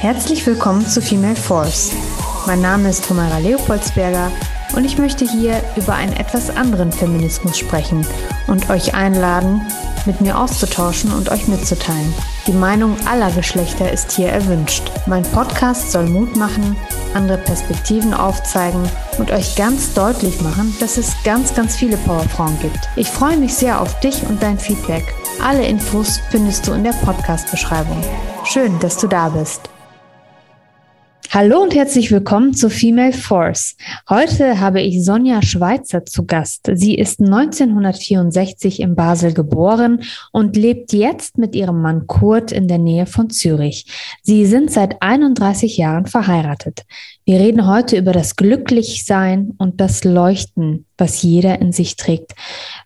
Herzlich willkommen zu Female Force. Mein Name ist Tamara Leopoldsberger und ich möchte hier über einen etwas anderen Feminismus sprechen und euch einladen, mit mir auszutauschen und euch mitzuteilen. Die Meinung aller Geschlechter ist hier erwünscht. Mein Podcast soll Mut machen, andere Perspektiven aufzeigen und euch ganz deutlich machen, dass es ganz, ganz viele Powerfrauen gibt. Ich freue mich sehr auf dich und dein Feedback. Alle Infos findest du in der Podcast-Beschreibung. Schön, dass du da bist. Hallo und herzlich willkommen zu Female Force. Heute habe ich Sonja Schweizer zu Gast. Sie ist 1964 in Basel geboren und lebt jetzt mit ihrem Mann Kurt in der Nähe von Zürich. Sie sind seit 31 Jahren verheiratet. Wir reden heute über das Glücklichsein und das Leuchten, was jeder in sich trägt.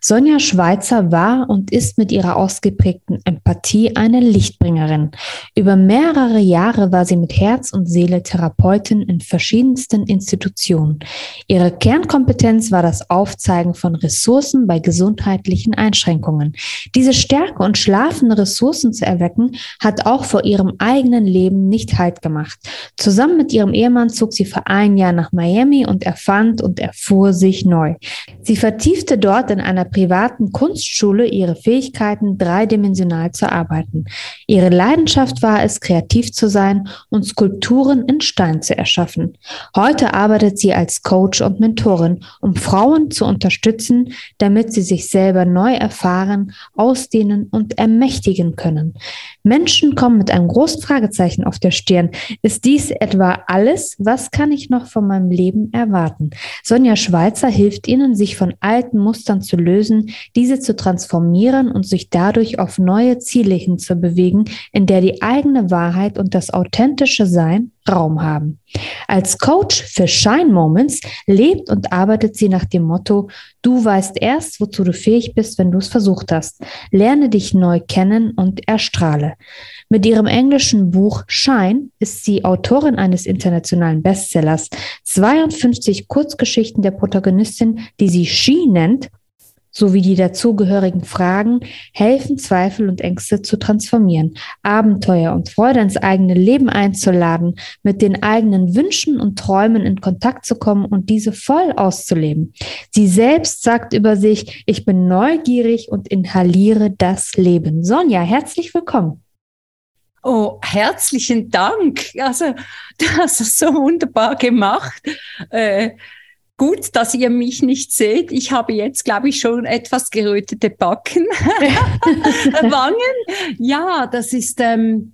Sonja Schweizer war und ist mit ihrer ausgeprägten Empathie eine Lichtbringerin. Über mehrere Jahre war sie mit Herz und Seele Therapeutin in verschiedensten Institutionen. Ihre Kernkompetenz war das Aufzeigen von Ressourcen bei gesundheitlichen Einschränkungen. Diese Stärke und schlafende Ressourcen zu erwecken, hat auch vor ihrem eigenen Leben nicht Halt gemacht. Zusammen mit ihrem Ehemann zog sie für ein Jahr nach Miami und erfand und erfuhr sich neu. Sie vertiefte dort in einer privaten Kunstschule ihre Fähigkeiten, dreidimensional zu arbeiten. Ihre Leidenschaft war es, kreativ zu sein und Skulpturen in Stein zu erschaffen. Heute arbeitet sie als Coach und Mentorin, um Frauen zu unterstützen, damit sie sich selber neu erfahren, ausdehnen und ermächtigen können. Menschen kommen mit einem großen Fragezeichen auf der Stirn. Ist dies etwa alles? Was kann ich noch von meinem Leben erwarten? Sonja Schweizer hilft Ihnen, sich von alten Mustern zu lösen, diese zu transformieren und sich dadurch auf neue Ziele hinzubewegen, in der die eigene Wahrheit und das authentische Sein Raum haben. Als Coach für Shine Moments lebt und arbeitet sie nach dem Motto, du weißt erst, wozu du fähig bist, wenn du es versucht hast. Lerne dich neu kennen und erstrahle. Mit ihrem englischen Buch Shine ist sie Autorin eines internationalen Bestsellers. 52 Kurzgeschichten der Protagonistin, die sie She nennt, sowie die dazugehörigen Fragen helfen, Zweifel und Ängste zu transformieren, Abenteuer und Freude ins eigene Leben einzuladen, mit den eigenen Wünschen und Träumen in Kontakt zu kommen und diese voll auszuleben. Sie selbst sagt über sich, ich bin neugierig und inhaliere das Leben. Sonja, herzlich willkommen. Oh, herzlichen Dank. Also, du hast es so wunderbar gemacht. Äh, gut, dass ihr mich nicht seht. Ich habe jetzt, glaube ich, schon etwas gerötete Backen, Wangen. Ja, das ist, ähm,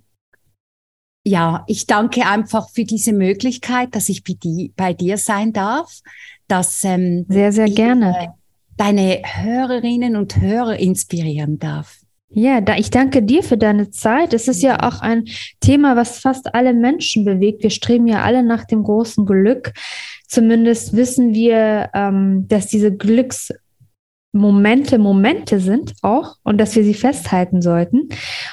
ja, ich danke einfach für diese Möglichkeit, dass ich bei, die, bei dir sein darf. Dass, ähm, sehr, sehr ich, gerne. Äh, deine Hörerinnen und Hörer inspirieren darf. Ja, da, ich danke dir für deine Zeit. Es ist ja auch ein Thema, was fast alle Menschen bewegt. Wir streben ja alle nach dem großen Glück. Zumindest wissen wir, ähm, dass diese Glücks Momente sind auch und dass wir sie festhalten sollten.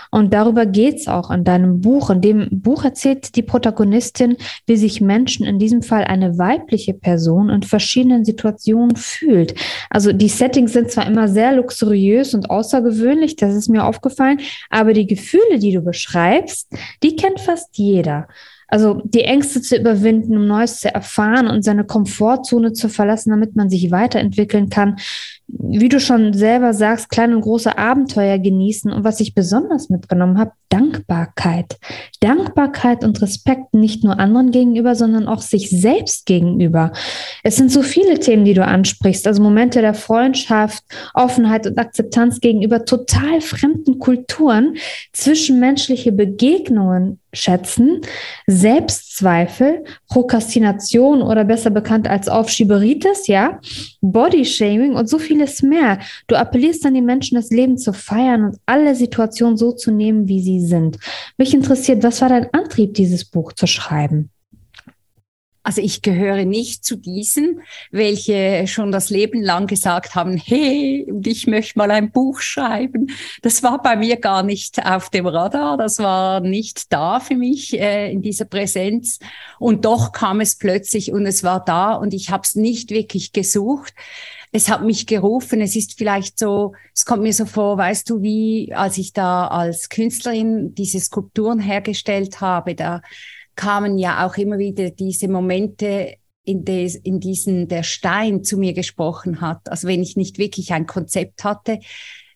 Und darüber geht's auch in deinem Buch. In dem Buch erzählt die Protagonistin, wie sich Menschen, in diesem Fall eine weibliche Person, in verschiedenen Situationen fühlt. Also die Settings sind zwar immer sehr luxuriös und außergewöhnlich, das ist mir aufgefallen, aber die Gefühle, die du beschreibst, die kennt fast jeder. Also die Ängste zu überwinden, um Neues zu erfahren und seine Komfortzone zu verlassen, damit man sich weiterentwickeln kann. Wie du schon selber sagst, kleine und große Abenteuer genießen. Und was ich besonders mitgenommen habe, Dankbarkeit. Dankbarkeit und Respekt nicht nur anderen gegenüber, sondern auch sich selbst gegenüber. Es sind so viele Themen, die du ansprichst. Also Momente der Freundschaft, Offenheit und Akzeptanz gegenüber total fremden Kulturen, zwischenmenschliche Begegnungen schätzen, Selbstzweifel, Prokrastination oder besser bekannt als Aufschieberitis, ja, Bodyshaming und so vieles mehr. Du appellierst an die Menschen, das Leben zu feiern und alle Situationen so zu nehmen, wie sie sind. Mich interessiert, was war dein Antrieb, dieses Buch zu schreiben? Also ich gehöre nicht zu diesen, welche schon das Leben lang gesagt haben, hey, und ich möchte mal ein Buch schreiben. Das war bei mir gar nicht auf dem Radar, das war nicht da für mich äh, in dieser Präsenz. Und doch kam es plötzlich und es war da und ich habe es nicht wirklich gesucht. Es hat mich gerufen. Es ist vielleicht so, es kommt mir so vor, weißt du, wie als ich da als Künstlerin diese Skulpturen hergestellt habe, da kamen ja auch immer wieder diese Momente, in, des, in diesen der Stein zu mir gesprochen hat. Also wenn ich nicht wirklich ein Konzept hatte,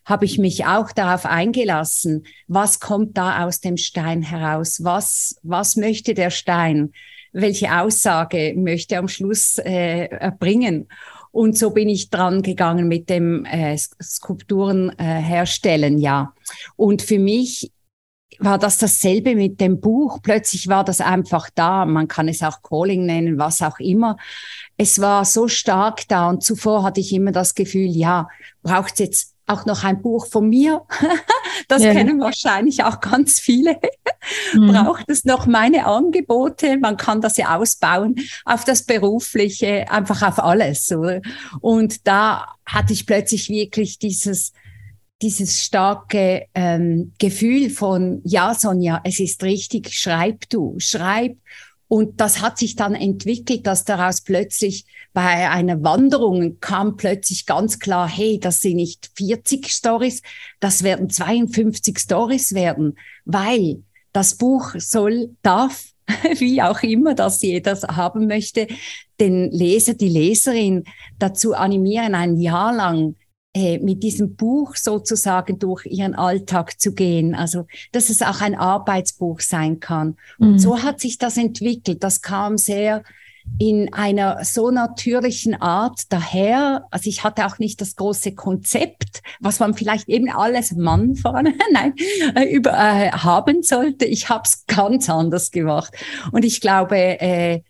habe ich mich auch darauf eingelassen, was kommt da aus dem Stein heraus? Was, was möchte der Stein? Welche Aussage möchte er am Schluss äh, erbringen? Und so bin ich dran gegangen mit dem äh, Skulpturen äh, herstellen, ja. Und für mich war das dasselbe mit dem Buch. Plötzlich war das einfach da. Man kann es auch Calling nennen, was auch immer. Es war so stark da und zuvor hatte ich immer das Gefühl, ja, braucht jetzt auch noch ein Buch von mir? das ja. kennen wahrscheinlich auch ganz viele. Mhm. Braucht es noch meine Angebote? Man kann das ja ausbauen auf das Berufliche, einfach auf alles. Oder? Und da hatte ich plötzlich wirklich dieses, dieses starke ähm, Gefühl von, ja, Sonja, es ist richtig, schreib du, schreib. Und das hat sich dann entwickelt, dass daraus plötzlich bei einer Wanderung kam plötzlich ganz klar, hey, das sind nicht 40 Stories, das werden 52 Stories werden, weil das Buch soll, darf, wie auch immer das jeder haben möchte, den Leser, die Leserin dazu animieren, ein Jahr lang äh, mit diesem Buch sozusagen durch ihren Alltag zu gehen. Also, dass es auch ein Arbeitsbuch sein kann. Und mhm. so hat sich das entwickelt. Das kam sehr in einer so natürlichen Art daher. Also ich hatte auch nicht das große Konzept, was man vielleicht eben alles Mann vorne nein, äh, über, äh, haben sollte. Ich habe es ganz anders gemacht. Und ich glaube, äh,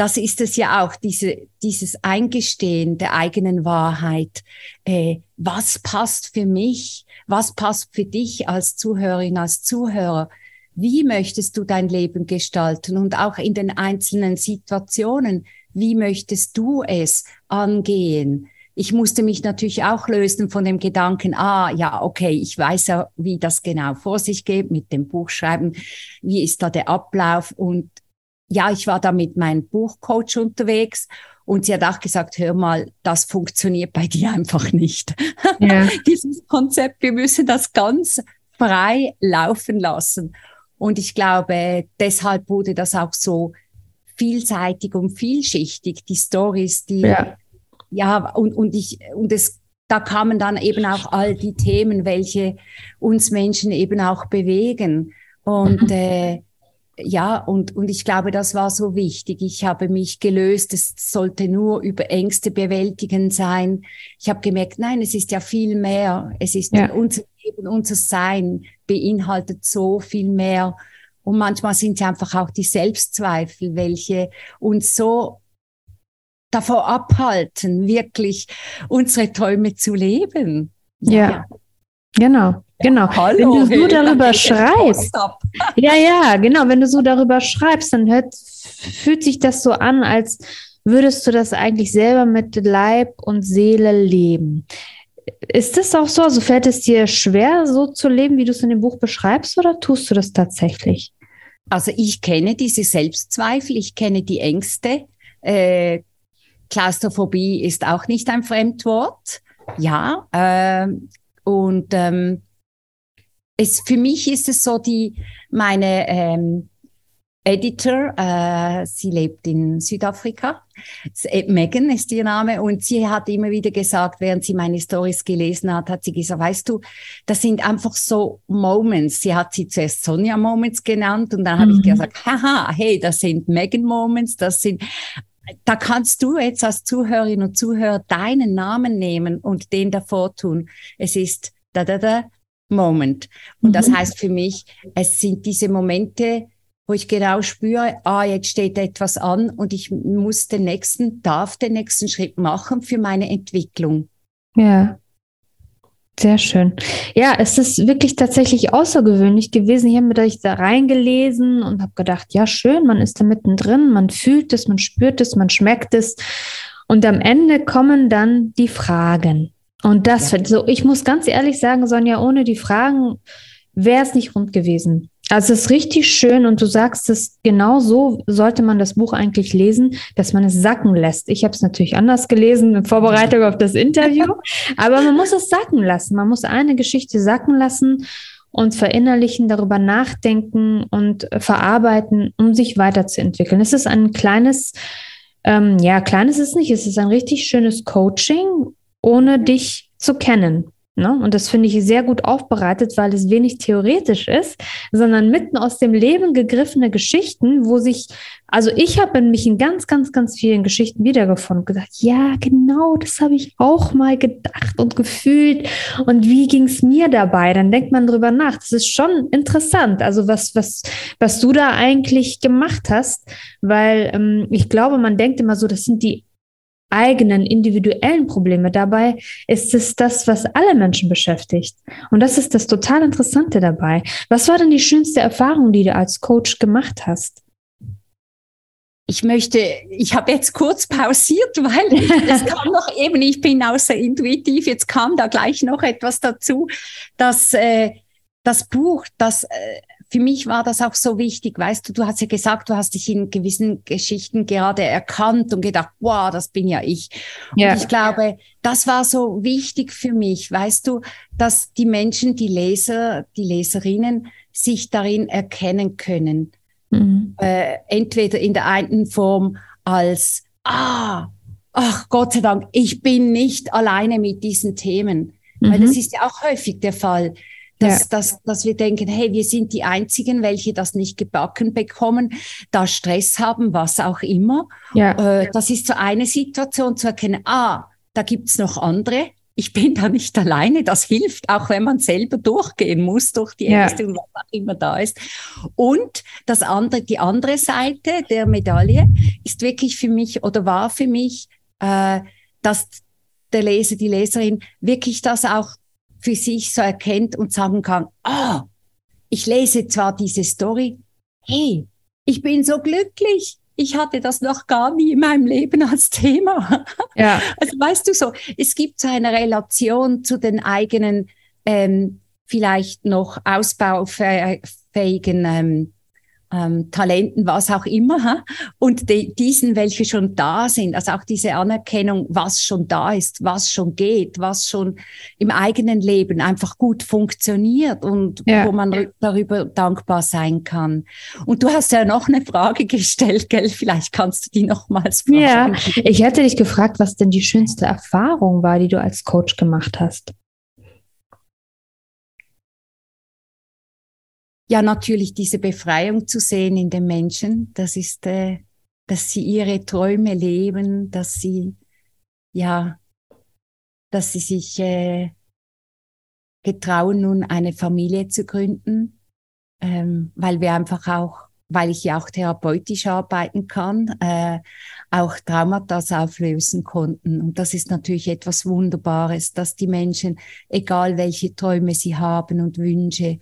das ist es ja auch, diese, dieses Eingestehen der eigenen Wahrheit. Äh, was passt für mich? Was passt für dich als Zuhörerin, als Zuhörer? Wie möchtest du dein Leben gestalten? Und auch in den einzelnen Situationen, wie möchtest du es angehen? Ich musste mich natürlich auch lösen von dem Gedanken, ah, ja, okay, ich weiß ja, wie das genau vor sich geht mit dem Buchschreiben. Wie ist da der Ablauf? Und ja, ich war da mit meinem Buchcoach unterwegs und sie hat auch gesagt, hör mal, das funktioniert bei dir einfach nicht. Ja. Dieses Konzept, wir müssen das ganz frei laufen lassen. Und ich glaube, deshalb wurde das auch so vielseitig und vielschichtig, die Stories, die, ja, ja und, und ich, und es, da kamen dann eben auch all die Themen, welche uns Menschen eben auch bewegen. Und, mhm. äh, ja, und, und ich glaube, das war so wichtig. Ich habe mich gelöst. Es sollte nur über Ängste bewältigen sein. Ich habe gemerkt, nein, es ist ja viel mehr. Es ist ja. unser Leben, unser Sein beinhaltet so viel mehr. Und manchmal sind es einfach auch die Selbstzweifel, welche uns so davor abhalten, wirklich unsere Träume zu leben. Ja, ja. genau. Genau. Hallo, wenn du so darüber schreibst. Ja, ja, genau. Wenn du so darüber schreibst, dann hört, fühlt sich das so an, als würdest du das eigentlich selber mit Leib und Seele leben. Ist das auch so? Also fällt es dir schwer, so zu leben, wie du es in dem Buch beschreibst, oder tust du das tatsächlich? Also ich kenne diese Selbstzweifel, ich kenne die Ängste. Äh, Klaustrophobie ist auch nicht ein Fremdwort. Ja, äh, und ähm, es, für mich ist es so, die meine ähm, Editor, äh, sie lebt in Südafrika. Äh, Megan ist ihr Name und sie hat immer wieder gesagt, während sie meine Stories gelesen hat, hat sie gesagt, weißt du, das sind einfach so Moments. Sie hat sie zuerst Sonja Moments genannt und dann mhm. habe ich gesagt, haha, hey, das sind Megan Moments, das sind da kannst du jetzt als Zuhörerin und Zuhörer deinen Namen nehmen und den davor tun. Es ist da da da Moment. Und mhm. das heißt für mich, es sind diese Momente, wo ich genau spüre, ah, jetzt steht etwas an und ich muss den nächsten, darf den nächsten Schritt machen für meine Entwicklung. Ja. Sehr schön. Ja, es ist wirklich tatsächlich außergewöhnlich gewesen. Ich habe mir da reingelesen und habe gedacht, ja, schön, man ist da mittendrin, man fühlt es, man spürt es, man schmeckt es. Und am Ende kommen dann die Fragen. Und das, ja. so, ich muss ganz ehrlich sagen, Sonja, ohne die Fragen wäre es nicht rund gewesen. Also es ist richtig schön und du sagst es, genau so sollte man das Buch eigentlich lesen, dass man es sacken lässt. Ich habe es natürlich anders gelesen in Vorbereitung auf das Interview, aber man muss es sacken lassen. Man muss eine Geschichte sacken lassen und verinnerlichen, darüber nachdenken und verarbeiten, um sich weiterzuentwickeln. Es ist ein kleines, ähm, ja, kleines ist es nicht, es ist ein richtig schönes Coaching, ohne dich zu kennen. Ne? Und das finde ich sehr gut aufbereitet, weil es wenig theoretisch ist, sondern mitten aus dem Leben gegriffene Geschichten, wo sich, also ich habe in mich in ganz, ganz, ganz vielen Geschichten wiedergefunden und gesagt, ja, genau, das habe ich auch mal gedacht und gefühlt. Und wie ging es mir dabei? Dann denkt man drüber nach. Das ist schon interessant. Also was, was, was du da eigentlich gemacht hast, weil ähm, ich glaube, man denkt immer so, das sind die eigenen individuellen Probleme. Dabei ist es das, was alle Menschen beschäftigt. Und das ist das total Interessante dabei. Was war denn die schönste Erfahrung, die du als Coach gemacht hast? Ich möchte, ich habe jetzt kurz pausiert, weil es kam noch eben, ich bin außer intuitiv, jetzt kam da gleich noch etwas dazu, dass äh, das Buch, das äh, für mich war das auch so wichtig. Weißt du, du hast ja gesagt, du hast dich in gewissen Geschichten gerade erkannt und gedacht, wow, das bin ja ich. Ja. Und ich glaube, das war so wichtig für mich, weißt du, dass die Menschen, die Leser, die Leserinnen sich darin erkennen können. Mhm. Äh, entweder in der einen Form als, ah, ach Gott sei Dank, ich bin nicht alleine mit diesen Themen. Mhm. Weil das ist ja auch häufig der Fall dass, ja. dass, dass wir denken, hey, wir sind die Einzigen, welche das nicht gebacken bekommen, da Stress haben, was auch immer. Ja. Äh, das ist so eine Situation zu erkennen, ah, da gibt's noch andere. Ich bin da nicht alleine. Das hilft, auch wenn man selber durchgehen muss durch die Ängste ja. und was auch immer da ist. Und das andere, die andere Seite der Medaille ist wirklich für mich oder war für mich, äh, dass der Leser, die Leserin wirklich das auch für sich so erkennt und sagen kann, ah, ich lese zwar diese Story, hey, ich bin so glücklich. Ich hatte das noch gar nie in meinem Leben als Thema. Ja. Also weißt du so, es gibt so eine Relation zu den eigenen, ähm, vielleicht noch ausbaufähigen ähm, ähm, Talenten, was auch immer, ha? und de, diesen, welche schon da sind, also auch diese Anerkennung, was schon da ist, was schon geht, was schon im eigenen Leben einfach gut funktioniert und ja. wo man darüber dankbar sein kann. Und du hast ja noch eine Frage gestellt, gell? Vielleicht kannst du die nochmals fragen. Ja, ich hätte dich gefragt, was denn die schönste Erfahrung war, die du als Coach gemacht hast. Ja natürlich diese Befreiung zu sehen in den Menschen. Das ist, äh, dass sie ihre Träume leben, dass sie, ja, dass sie sich äh, getrauen, nun eine Familie zu gründen, ähm, weil wir einfach auch, weil ich ja auch therapeutisch arbeiten kann, äh, auch Traumata auflösen konnten. Und das ist natürlich etwas Wunderbares, dass die Menschen, egal welche Träume sie haben und Wünsche,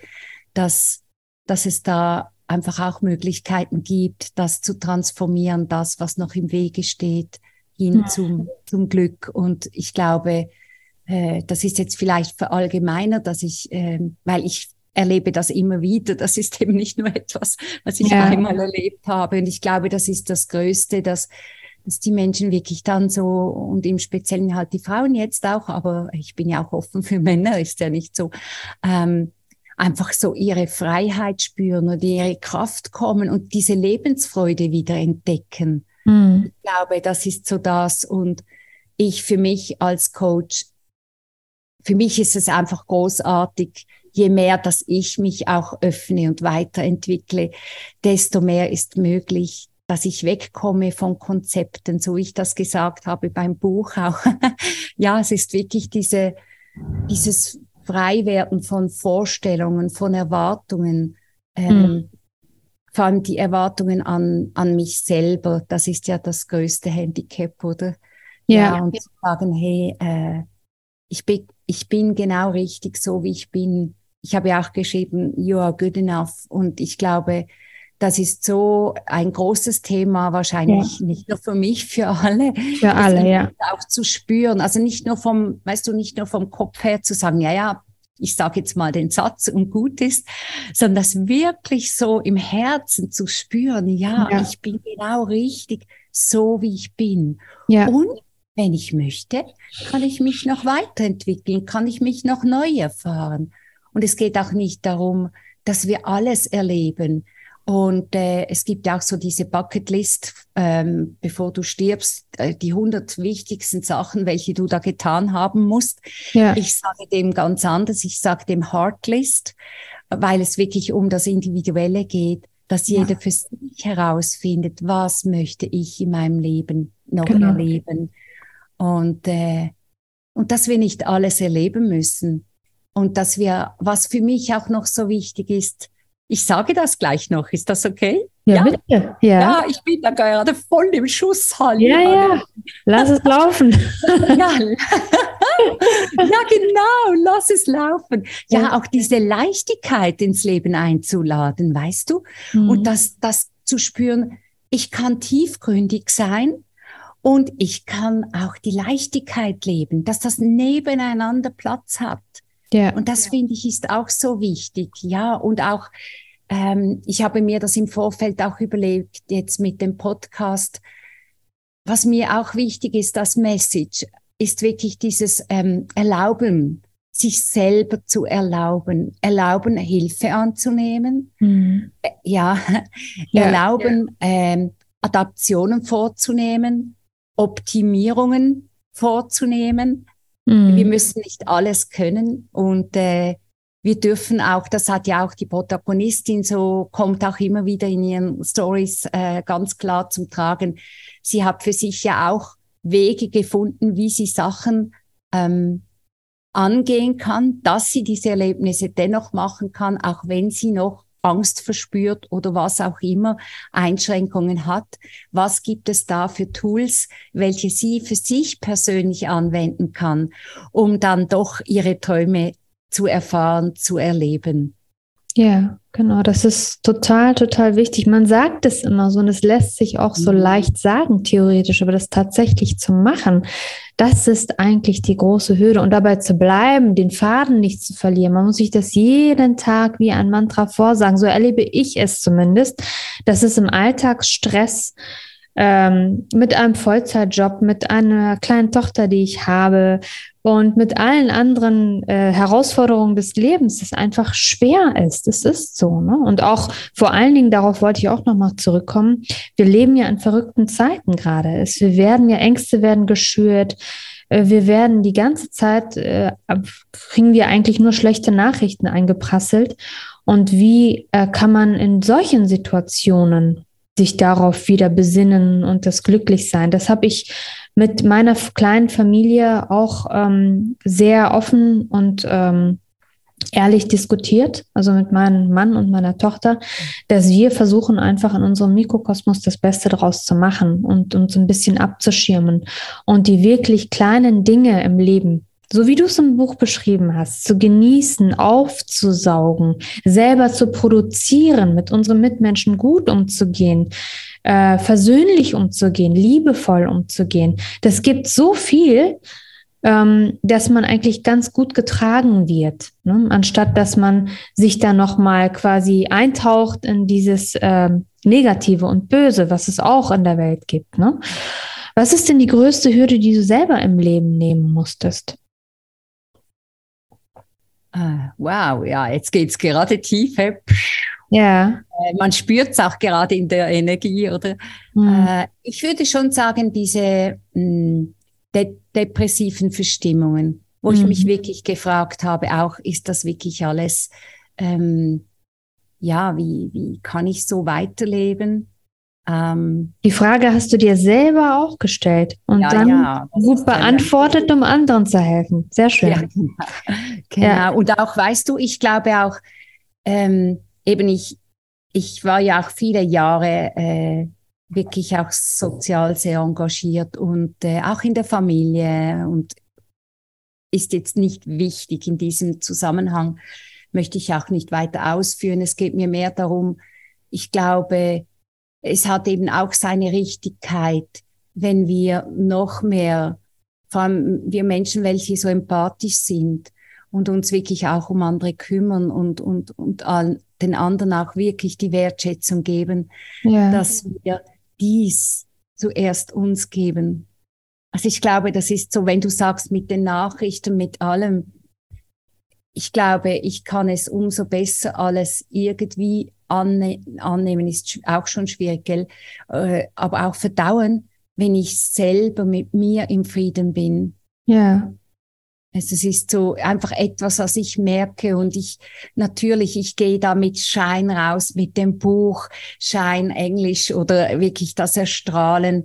dass dass es da einfach auch Möglichkeiten gibt, das zu transformieren, das, was noch im Wege steht, hin ja. zum, zum Glück. Und ich glaube, äh, das ist jetzt vielleicht verallgemeiner, dass ich, äh, weil ich erlebe das immer wieder. Das ist eben nicht nur etwas, was ich ja. einmal erlebt habe. Und ich glaube, das ist das Größte, dass, dass die Menschen wirklich dann so, und im Speziellen halt die Frauen jetzt auch, aber ich bin ja auch offen für Männer, ist ja nicht so, ähm, einfach so ihre Freiheit spüren und ihre Kraft kommen und diese Lebensfreude wieder entdecken. Mhm. Ich glaube, das ist so das. Und ich für mich als Coach, für mich ist es einfach großartig, je mehr, dass ich mich auch öffne und weiterentwickle, desto mehr ist möglich, dass ich wegkomme von Konzepten, so ich das gesagt habe beim Buch auch. ja, es ist wirklich diese, dieses frei werden von Vorstellungen, von Erwartungen, ähm, mhm. vor allem die Erwartungen an, an mich selber, das ist ja das größte Handicap, oder? Ja. ja und zu sagen, hey, äh, ich bin, ich bin genau richtig so, wie ich bin. Ich habe ja auch geschrieben, you are good enough. Und ich glaube, das ist so ein großes Thema, wahrscheinlich ja. nicht nur für mich, für alle. Für alle, ja. Auch zu spüren. Also nicht nur vom, weißt du, nicht nur vom Kopf her zu sagen, ja, ja, ich sage jetzt mal den Satz und gut ist, sondern das wirklich so im Herzen zu spüren, ja, ja. ich bin genau richtig, so wie ich bin. Ja. Und wenn ich möchte, kann ich mich noch weiterentwickeln, kann ich mich noch neu erfahren. Und es geht auch nicht darum, dass wir alles erleben. Und äh, es gibt auch so diese Bucketlist, ähm, bevor du stirbst, äh, die 100 wichtigsten Sachen, welche du da getan haben musst. Ja. Ich sage dem ganz anders, ich sage dem Heartlist, weil es wirklich um das Individuelle geht, dass jeder ja. für sich herausfindet, was möchte ich in meinem Leben noch genau. erleben. Und, äh, und dass wir nicht alles erleben müssen. Und dass wir, was für mich auch noch so wichtig ist, ich sage das gleich noch. Ist das okay? Ja, ja. bitte. Ja. ja, ich bin da gerade voll im Schuss. Halli, ja, ja. Lass es laufen. ja. ja, genau. Lass es laufen. Ja, ja, auch diese Leichtigkeit ins Leben einzuladen, weißt du? Mhm. Und das, das zu spüren, ich kann tiefgründig sein und ich kann auch die Leichtigkeit leben, dass das nebeneinander Platz hat. Ja. Und das finde ich ist auch so wichtig. Ja, und auch, ähm, ich habe mir das im Vorfeld auch überlegt, jetzt mit dem Podcast. Was mir auch wichtig ist, das Message, ist wirklich dieses ähm, Erlauben, sich selber zu erlauben, erlauben, Hilfe anzunehmen, mhm. Äh, ja, ja, erlauben, ja. Ähm, Adaptionen vorzunehmen, Optimierungen vorzunehmen, Mhm. Wir müssen nicht alles können und äh, wir dürfen auch, das hat ja auch die Protagonistin so, kommt auch immer wieder in ihren Stories äh, ganz klar zum Tragen. Sie hat für sich ja auch Wege gefunden, wie sie Sachen ähm, angehen kann, dass sie diese Erlebnisse dennoch machen kann, auch wenn sie noch Angst verspürt oder was auch immer Einschränkungen hat. Was gibt es da für Tools, welche sie für sich persönlich anwenden kann, um dann doch ihre Träume zu erfahren, zu erleben? Ja, genau, das ist total, total wichtig. Man sagt es immer so und es lässt sich auch so mhm. leicht sagen, theoretisch, aber das tatsächlich zu machen, das ist eigentlich die große Hürde. Und dabei zu bleiben, den Faden nicht zu verlieren. Man muss sich das jeden Tag wie ein Mantra vorsagen. So erlebe ich es zumindest, dass es im Alltagsstress ähm, mit einem Vollzeitjob, mit einer kleinen Tochter, die ich habe und mit allen anderen äh, Herausforderungen des Lebens, es einfach schwer ist. Es ist so. Ne? Und auch vor allen Dingen, darauf wollte ich auch nochmal zurückkommen, wir leben ja in verrückten Zeiten gerade. Es, wir werden ja, Ängste werden geschürt. Äh, wir werden die ganze Zeit, äh, kriegen wir eigentlich nur schlechte Nachrichten eingeprasselt. Und wie äh, kann man in solchen Situationen sich darauf wieder besinnen und das Glücklichsein. Das habe ich mit meiner kleinen Familie auch ähm, sehr offen und ähm, ehrlich diskutiert, also mit meinem Mann und meiner Tochter, dass wir versuchen einfach in unserem Mikrokosmos das Beste daraus zu machen und uns ein bisschen abzuschirmen und die wirklich kleinen Dinge im Leben so wie du es im Buch beschrieben hast, zu genießen, aufzusaugen, selber zu produzieren, mit unseren Mitmenschen gut umzugehen, äh, versöhnlich umzugehen, liebevoll umzugehen. Das gibt so viel, ähm, dass man eigentlich ganz gut getragen wird, ne? anstatt dass man sich da noch mal quasi eintaucht in dieses äh, Negative und Böse, was es auch in der Welt gibt. Ne? Was ist denn die größte Hürde, die du selber im Leben nehmen musstest? Wow, ja, jetzt geht es gerade tiefer. Ja. Äh, man spürt es auch gerade in der Energie, oder? Mhm. Ich würde schon sagen, diese mh, hm, de depressiven Verstimmungen, wo mhm. ich mich mhm. wirklich gefragt habe, auch ist das wirklich alles, ähm, ja, wie, wie kann ich so weiterleben? Ähm, die Frage hast du dir selber auch gestellt und ja, dann ja, gut beantwortet, um anderen zu helfen. Sehr schön. Ja, genau. genau. Und auch, weißt du, ich glaube auch, ähm, eben ich, ich war ja auch viele Jahre äh, wirklich auch sozial sehr engagiert und äh, auch in der Familie und ist jetzt nicht wichtig in diesem Zusammenhang, möchte ich auch nicht weiter ausführen. Es geht mir mehr darum, ich glaube, es hat eben auch seine Richtigkeit, wenn wir noch mehr, vor allem wir Menschen, welche so empathisch sind und uns wirklich auch um andere kümmern und, und, und all, den anderen auch wirklich die Wertschätzung geben, ja. dass wir dies zuerst uns geben. Also ich glaube, das ist so, wenn du sagst mit den Nachrichten, mit allem, ich glaube, ich kann es umso besser alles irgendwie anne annehmen, ist auch schon schwierig, gell? Äh, aber auch verdauen, wenn ich selber mit mir im Frieden bin. Ja. Also es ist so einfach etwas, was ich merke und ich natürlich, ich gehe da mit Schein raus, mit dem Buch Schein Englisch oder wirklich das Erstrahlen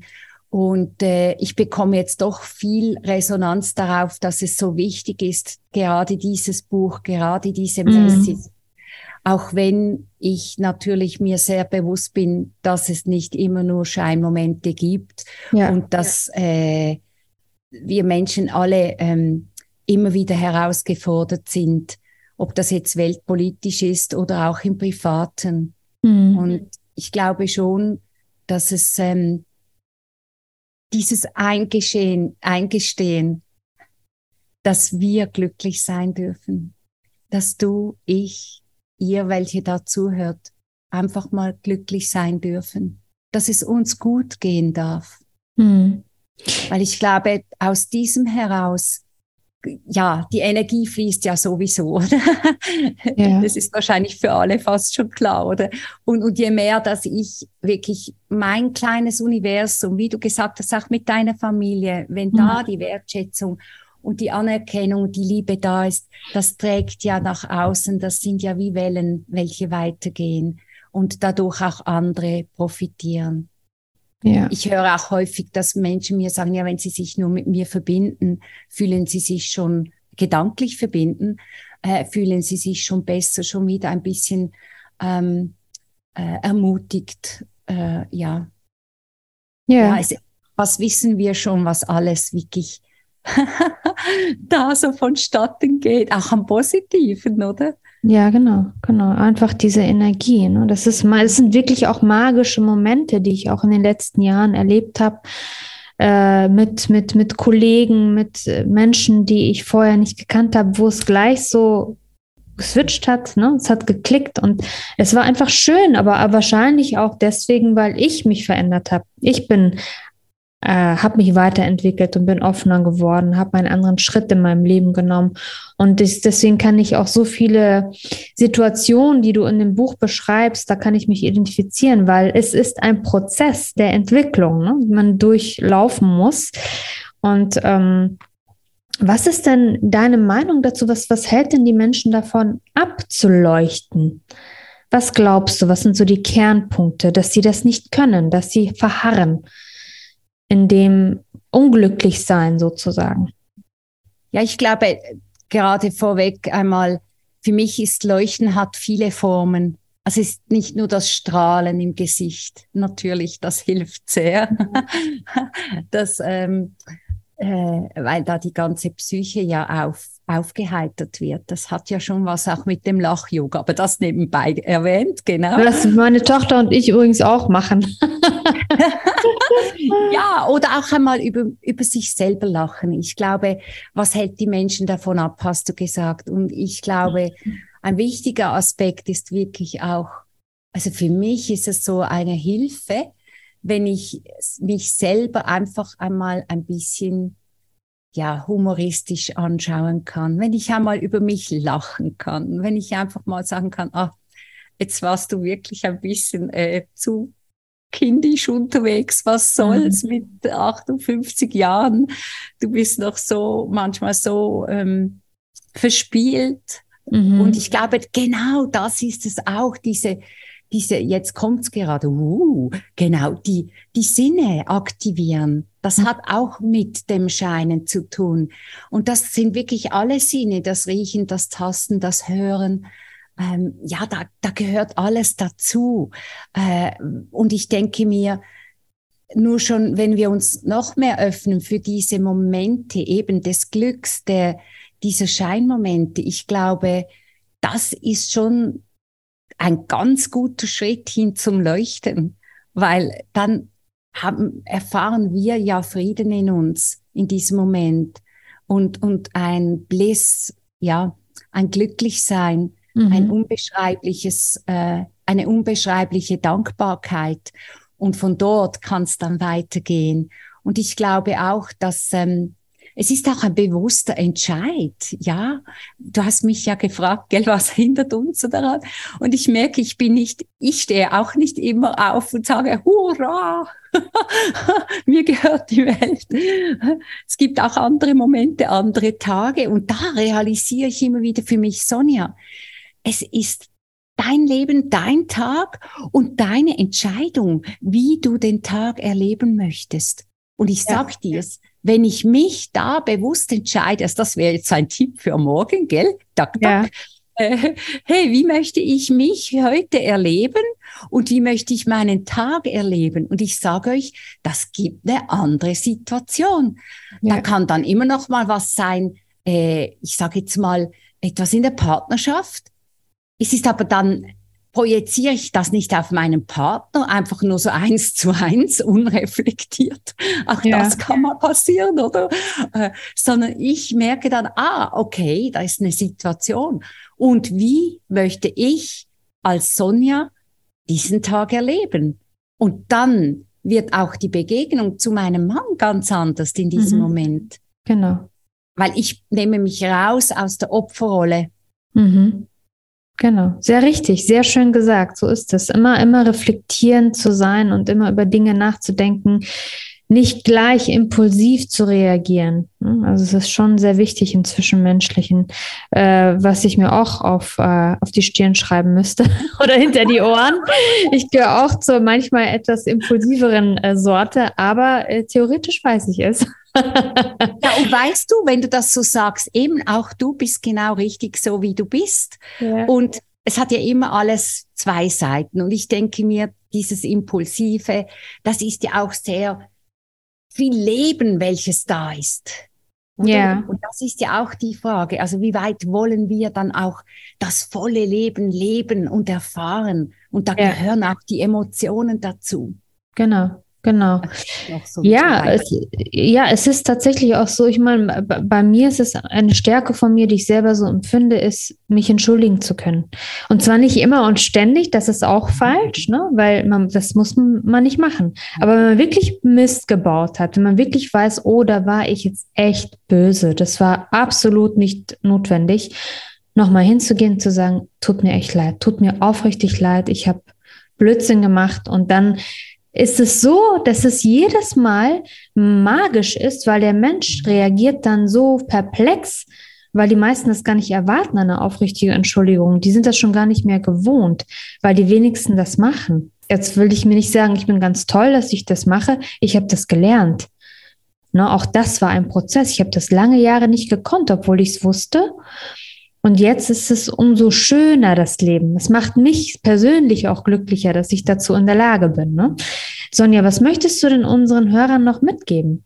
und äh, ich bekomme jetzt doch viel Resonanz darauf, dass es so wichtig ist, gerade dieses Buch, gerade diese Message. Mm. Auch wenn ich natürlich mir sehr bewusst bin, dass es nicht immer nur Scheinmomente gibt ja. und dass äh, wir Menschen alle ähm, immer wieder herausgefordert sind, ob das jetzt weltpolitisch ist oder auch im Privaten. Mm. Und ich glaube schon, dass es ähm, dieses Eingestehen, Eingestehen, dass wir glücklich sein dürfen, dass du, ich, ihr, welche da zuhört, einfach mal glücklich sein dürfen, dass es uns gut gehen darf. Hm. Weil ich glaube, aus diesem heraus ja, die Energie fließt ja sowieso. Ja. Das ist wahrscheinlich für alle fast schon klar, oder? Und, und je mehr, dass ich wirklich mein kleines Universum, wie du gesagt hast, auch mit deiner Familie, wenn mhm. da die Wertschätzung und die Anerkennung, die Liebe da ist, das trägt ja nach außen, das sind ja wie Wellen, welche weitergehen und dadurch auch andere profitieren. Ja. Ich höre auch häufig, dass Menschen mir sagen, ja, wenn sie sich nur mit mir verbinden, fühlen sie sich schon gedanklich verbinden, äh, fühlen sie sich schon besser, schon wieder ein bisschen ähm, äh, ermutigt. Äh, ja. Ja. ja es, was wissen wir schon, was alles wirklich da so vonstatten geht, auch am Positiven, oder? Ja, genau, genau. Einfach diese Energie. Ne? Das ist es sind wirklich auch magische Momente, die ich auch in den letzten Jahren erlebt habe. Äh, mit, mit, mit Kollegen, mit äh, Menschen, die ich vorher nicht gekannt habe, wo es gleich so geswitcht hat, ne? es hat geklickt und es war einfach schön, aber wahrscheinlich auch deswegen, weil ich mich verändert habe. Ich bin äh, habe mich weiterentwickelt und bin offener geworden, habe einen anderen Schritt in meinem Leben genommen. Und das, deswegen kann ich auch so viele Situationen, die du in dem Buch beschreibst, da kann ich mich identifizieren, weil es ist ein Prozess der Entwicklung, ne, man durchlaufen muss. Und ähm, was ist denn deine Meinung dazu? Was, was hält denn die Menschen davon abzuleuchten? Was glaubst du, was sind so die Kernpunkte, dass sie das nicht können, dass sie verharren? In dem Unglücklichsein sozusagen? Ja, ich glaube, gerade vorweg einmal, für mich ist Leuchten hat viele Formen. Also es ist nicht nur das Strahlen im Gesicht. Natürlich, das hilft sehr. das, ähm, äh, weil da die ganze Psyche ja auf, aufgeheitert wird. Das hat ja schon was auch mit dem Lach-Yoga, aber das nebenbei erwähnt, genau. Was meine Tochter und ich übrigens auch machen. ja, oder auch einmal über, über sich selber lachen. Ich glaube, was hält die Menschen davon ab, hast du gesagt. Und ich glaube, ein wichtiger Aspekt ist wirklich auch, also für mich ist es so eine Hilfe, wenn ich mich selber einfach einmal ein bisschen ja, humoristisch anschauen kann, wenn ich einmal über mich lachen kann, wenn ich einfach mal sagen kann, ah, jetzt warst du wirklich ein bisschen äh, zu kindisch unterwegs, was soll's mhm. mit 58 Jahren? Du bist noch so, manchmal so ähm, verspielt. Mhm. Und ich glaube, genau das ist es auch, diese, diese, jetzt kommt's gerade, uh, genau, die, die Sinne aktivieren. Das hat auch mit dem Scheinen zu tun. Und das sind wirklich alle Sinne, das Riechen, das Tasten, das Hören, ähm, ja, da, da gehört alles dazu. Äh, und ich denke mir, nur schon, wenn wir uns noch mehr öffnen für diese Momente eben des Glücks, der, dieser Scheinmomente, ich glaube, das ist schon ein ganz guter Schritt hin zum Leuchten, weil dann haben, erfahren wir ja Frieden in uns in diesem Moment und, und ein Bliss, ja, ein Glücklichsein, mhm. ein unbeschreibliches, äh, eine unbeschreibliche Dankbarkeit. Und von dort kann es dann weitergehen. Und ich glaube auch, dass ähm, es ist auch ein bewusster Entscheid, ja. Du hast mich ja gefragt, gell, was hindert uns daran? Und ich merke, ich bin nicht, ich stehe auch nicht immer auf und sage, hurra, mir gehört die Welt. Es gibt auch andere Momente, andere Tage und da realisiere ich immer wieder für mich, Sonja, es ist dein Leben, dein Tag und deine Entscheidung, wie du den Tag erleben möchtest. Und ich sag ja. dir's, wenn ich mich da bewusst entscheide, also das wäre jetzt ein Tipp für morgen, gell? Tak, tak. Ja. Äh, hey, wie möchte ich mich heute erleben und wie möchte ich meinen Tag erleben? Und ich sage euch, das gibt eine andere Situation. Ja. Da kann dann immer noch mal was sein, äh, ich sage jetzt mal etwas in der Partnerschaft. Es ist aber dann projiziere ich das nicht auf meinen Partner, einfach nur so eins zu eins, unreflektiert. Auch ja. das kann mal passieren, oder? Äh, sondern ich merke dann, ah, okay, da ist eine Situation. Und wie möchte ich als Sonja diesen Tag erleben? Und dann wird auch die Begegnung zu meinem Mann ganz anders in diesem mhm. Moment. Genau. Weil ich nehme mich raus aus der Opferrolle. Mhm. Genau, sehr richtig, sehr schön gesagt. So ist es. Immer, immer reflektierend zu sein und immer über Dinge nachzudenken, nicht gleich impulsiv zu reagieren. Also es ist schon sehr wichtig im Zwischenmenschlichen, äh, was ich mir auch auf, äh, auf die Stirn schreiben müsste oder hinter die Ohren. Ich gehöre auch zur manchmal etwas impulsiveren äh, Sorte, aber äh, theoretisch weiß ich es. Ja, und weißt du, wenn du das so sagst, eben auch du bist genau richtig so, wie du bist. Ja. Und es hat ja immer alles zwei Seiten. Und ich denke mir, dieses Impulsive, das ist ja auch sehr viel Leben, welches da ist. Und, ja. und das ist ja auch die Frage. Also wie weit wollen wir dann auch das volle Leben leben und erfahren? Und da ja. gehören auch die Emotionen dazu. Genau. Genau. So ja, es, ja, es ist tatsächlich auch so, ich meine, bei mir ist es eine Stärke von mir, die ich selber so empfinde, ist, mich entschuldigen zu können. Und zwar nicht immer und ständig, das ist auch falsch, ne? weil man, das muss man nicht machen. Aber wenn man wirklich Mist gebaut hat, wenn man wirklich weiß, oh, da war ich jetzt echt böse, das war absolut nicht notwendig, nochmal hinzugehen, zu sagen, tut mir echt leid, tut mir aufrichtig leid, ich habe Blödsinn gemacht und dann ist es so, dass es jedes Mal magisch ist, weil der Mensch reagiert dann so perplex, weil die meisten das gar nicht erwarten, eine aufrichtige Entschuldigung. Die sind das schon gar nicht mehr gewohnt, weil die wenigsten das machen. Jetzt will ich mir nicht sagen, ich bin ganz toll, dass ich das mache. Ich habe das gelernt. Ne, auch das war ein Prozess. Ich habe das lange Jahre nicht gekonnt, obwohl ich es wusste. Und jetzt ist es umso schöner, das Leben. Es macht mich persönlich auch glücklicher, dass ich dazu in der Lage bin. Ne? Sonja, was möchtest du denn unseren Hörern noch mitgeben?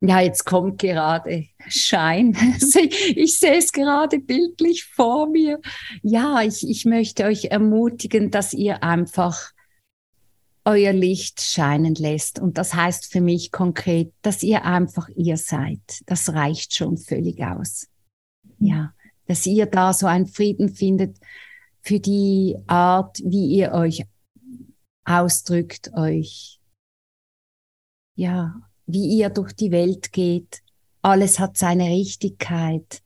Ja, jetzt kommt gerade Schein. Ich, ich sehe es gerade bildlich vor mir. Ja, ich, ich möchte euch ermutigen, dass ihr einfach euer Licht scheinen lässt. Und das heißt für mich konkret, dass ihr einfach ihr seid. Das reicht schon völlig aus. Ja dass ihr da so einen Frieden findet für die Art, wie ihr euch ausdrückt, euch, ja, wie ihr durch die Welt geht. Alles hat seine Richtigkeit.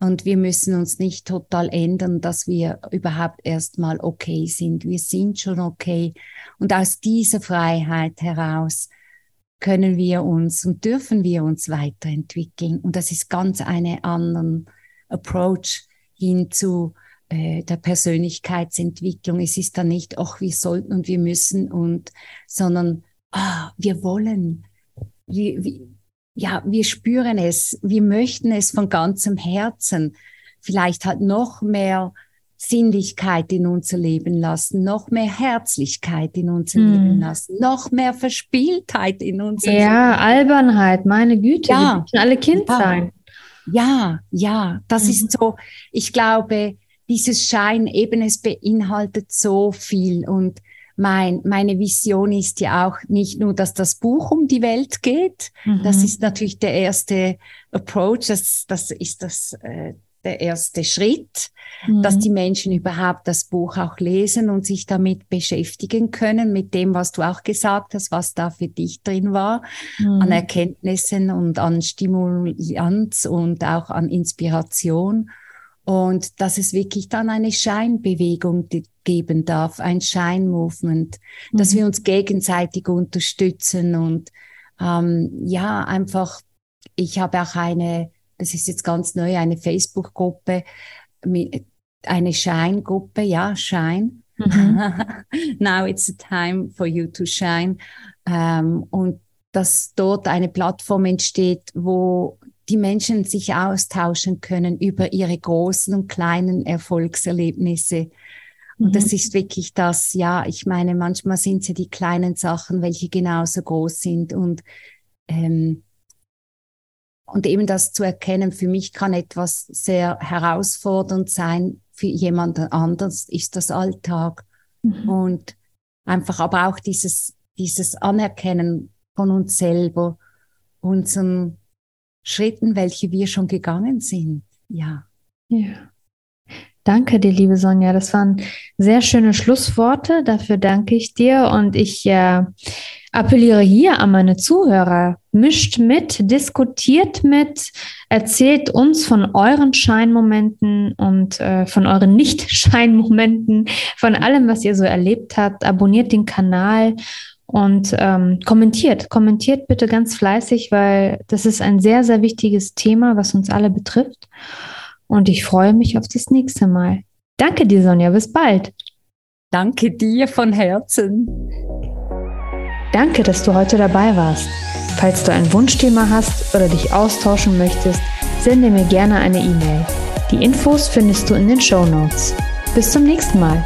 Und wir müssen uns nicht total ändern, dass wir überhaupt erstmal okay sind. Wir sind schon okay. Und aus dieser Freiheit heraus können wir uns und dürfen wir uns weiterentwickeln. Und das ist ganz eine anderen Approach hin zu äh, der Persönlichkeitsentwicklung. Es ist dann nicht, ach, wir sollten und wir müssen und, sondern, ah, wir wollen. Wir, wir, ja, wir spüren es, wir möchten es von ganzem Herzen. Vielleicht halt noch mehr Sinnlichkeit in unser Leben lassen, noch mehr Herzlichkeit in unser hm. Leben lassen, noch mehr Verspieltheit in unser ja, Leben. Ja, Albernheit, meine Güte, ja. wir müssen alle Kind ja. sein. Ja, ja, das mhm. ist so, ich glaube, dieses Schein eben, es beinhaltet so viel und mein, meine Vision ist ja auch nicht nur, dass das Buch um die Welt geht. Mhm. Das ist natürlich der erste Approach. Das, das ist das, äh, der erste Schritt, mhm. dass die Menschen überhaupt das Buch auch lesen und sich damit beschäftigen können, mit dem, was du auch gesagt hast, was da für dich drin war, mhm. an Erkenntnissen und an Stimulanz und auch an Inspiration. Und dass es wirklich dann eine Scheinbewegung geben darf, ein Scheinmovement, mhm. dass wir uns gegenseitig unterstützen und ähm, ja, einfach, ich habe auch eine das ist jetzt ganz neu, eine Facebook-Gruppe, eine Shine-Gruppe, ja, Shine. Mhm. Now it's a time for you to shine. Ähm, und dass dort eine Plattform entsteht, wo die Menschen sich austauschen können über ihre großen und kleinen Erfolgserlebnisse. Und mhm. das ist wirklich das, ja, ich meine, manchmal sind es ja die kleinen Sachen, welche genauso groß sind. Und ähm, und eben das zu erkennen, für mich kann etwas sehr herausfordernd sein, für jemand anders ist das Alltag. Mhm. Und einfach aber auch dieses, dieses Anerkennen von uns selber, unseren Schritten, welche wir schon gegangen sind. Ja. Ja. Danke dir, liebe Sonja. Das waren sehr schöne Schlussworte. Dafür danke ich dir. Und ich äh, appelliere hier an meine Zuhörer. Mischt mit, diskutiert mit, erzählt uns von euren Scheinmomenten und äh, von euren Nicht-Scheinmomenten, von allem, was ihr so erlebt habt. Abonniert den Kanal und ähm, kommentiert. Kommentiert bitte ganz fleißig, weil das ist ein sehr, sehr wichtiges Thema, was uns alle betrifft. Und ich freue mich auf das nächste Mal. Danke dir, Sonja. Bis bald. Danke dir von Herzen. Danke, dass du heute dabei warst. Falls du ein Wunschthema hast oder dich austauschen möchtest, sende mir gerne eine E-Mail. Die Infos findest du in den Show Notes. Bis zum nächsten Mal.